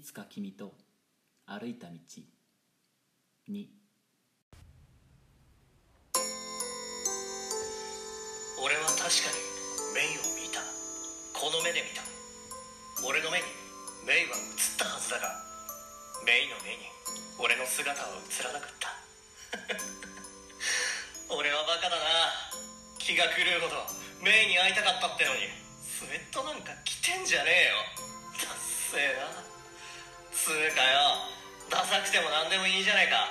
つか君と歩いた道2俺は確かにメイを見た。この目で見た。俺の目にメイは映ったはずだがメイの目に俺の姿は映らなかった。俺はバカだな。気が狂うほどメイに会いたかったってのに。でもいいじゃないか。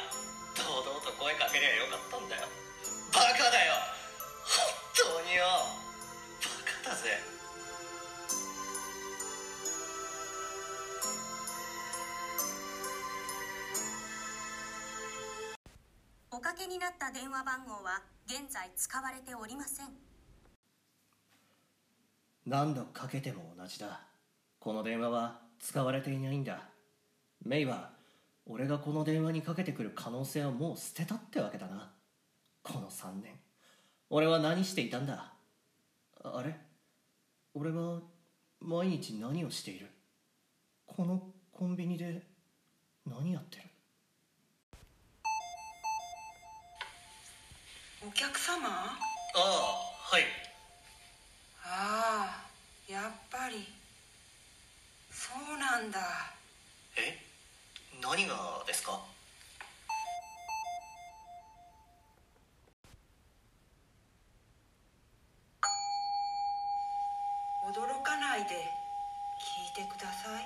堂々と声かけりゃよかったんだよ。バカだよ。本当によ。バカだぜ。おかけになった電話番号は現在使われておりません。何度かけても同じだ。この電話は使われていないんだ。メイは俺がこの電話にかけてくる可能性をもう捨てたってわけだな。この3年。俺は何していたんだ。あれ？俺は毎日何をしている？このコンビニで何やってる？お客様？ああはい。ああやっぱり。そうなんだ。え何がですか？驚かないで聞いてください。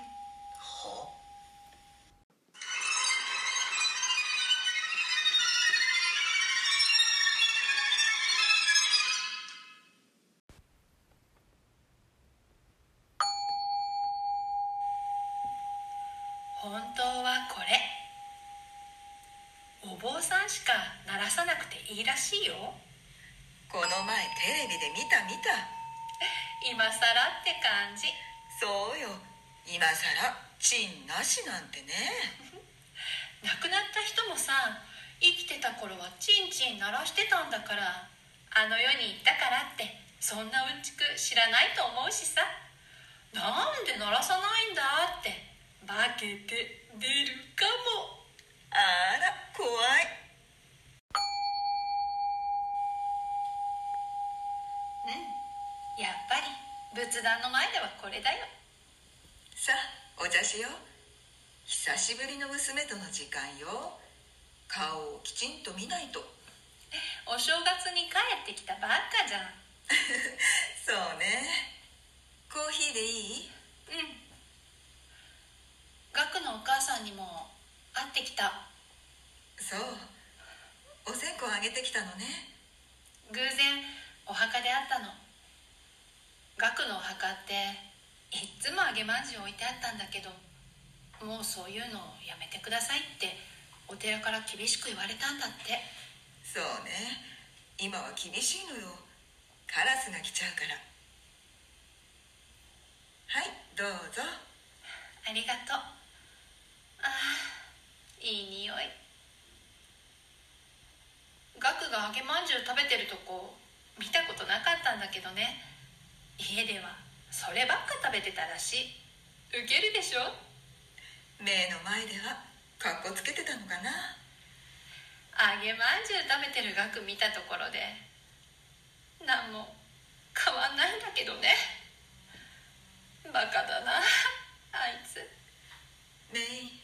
は本当はこれ。お坊さんしか鳴らさなくていいらしいよ。この前テレビで見た見た。今さらって感じ。そうよ。今さらチンなしなんてね。亡くなった人もさ生きてた頃はチンチン鳴らしてたんだからあの世に行ったからってそんなうんちく知らないと思うしさ。なんで鳴らさないんだって化けて出るかも。あら怖い。うん。やっぱり仏壇の前ではこれだよ。さあお茶しよう。久しぶりの娘との時間よ。顔をきちんと見ないと。お正月に帰ってきたばっかじゃん。そうね。コーヒーでいいうんガクのお母さんにも会ってきた。そう。お線香あげてきたのね。偶然お墓で会ったの。ガクのお墓っていっつも揚げまんじゅう置いてあったんだけどもうそういうのやめてくださいってお寺から厳しく言われたんだって。そうね。今は厳しいのよ。カラスが来ちゃうから。はいどうぞ。ありがとうあーいい匂い。ガクが揚げまんじゅう食べてるとこ見たことなかったんだけどね。家ではそればっか食べてたらしい。ウケるでしょ？目の前ではかっこつけてたのかな？揚げまんじゅう食べてるガク見たところで何も変わんないんだけどね。バカだなあいつ。メイ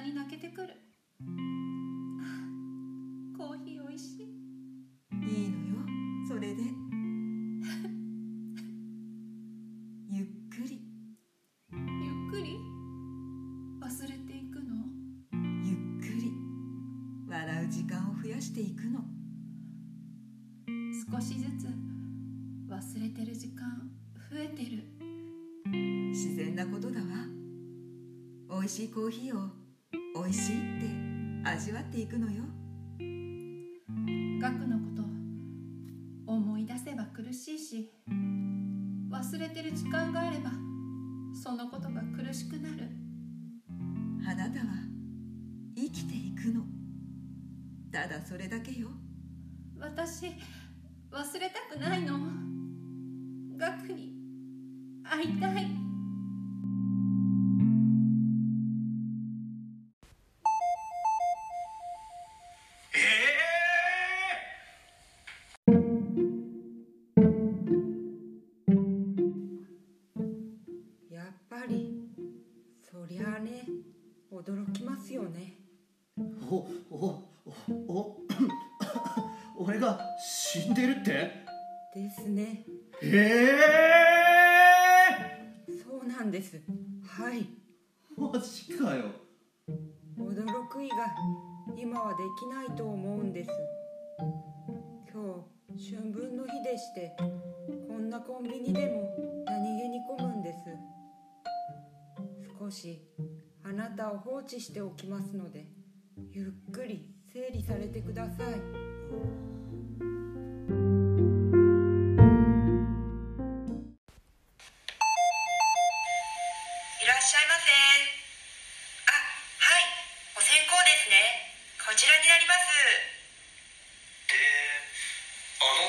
に泣けてくる。コーヒーおいしい。いいのよ。それで。ゆっくり。ゆっくり？忘れていくの？ゆっくり。笑う時間を増やしていくの。少しずつ。忘れてる時間増えてる。自然なことだわ。美味しいコーヒーを美味しいって味わっていくのよ。ガクのこと思い出せば苦しいし忘れてる時間があればそのことが苦しくなる。あなたは生きていくの。ただそれだけよ。私忘れたくないの。ガクに会いたい俺が死んでるって？ですね。えそうなんです。はい。えマジかよ。驚く以外今はできないと思うんです。今日春分の日でしてこんなコンビニでも何気に混むんです。少しあなたを放置しておきますのでゆっくり整理されてくださいらっしゃいませあはい。お線香ですね。こちらになります。であの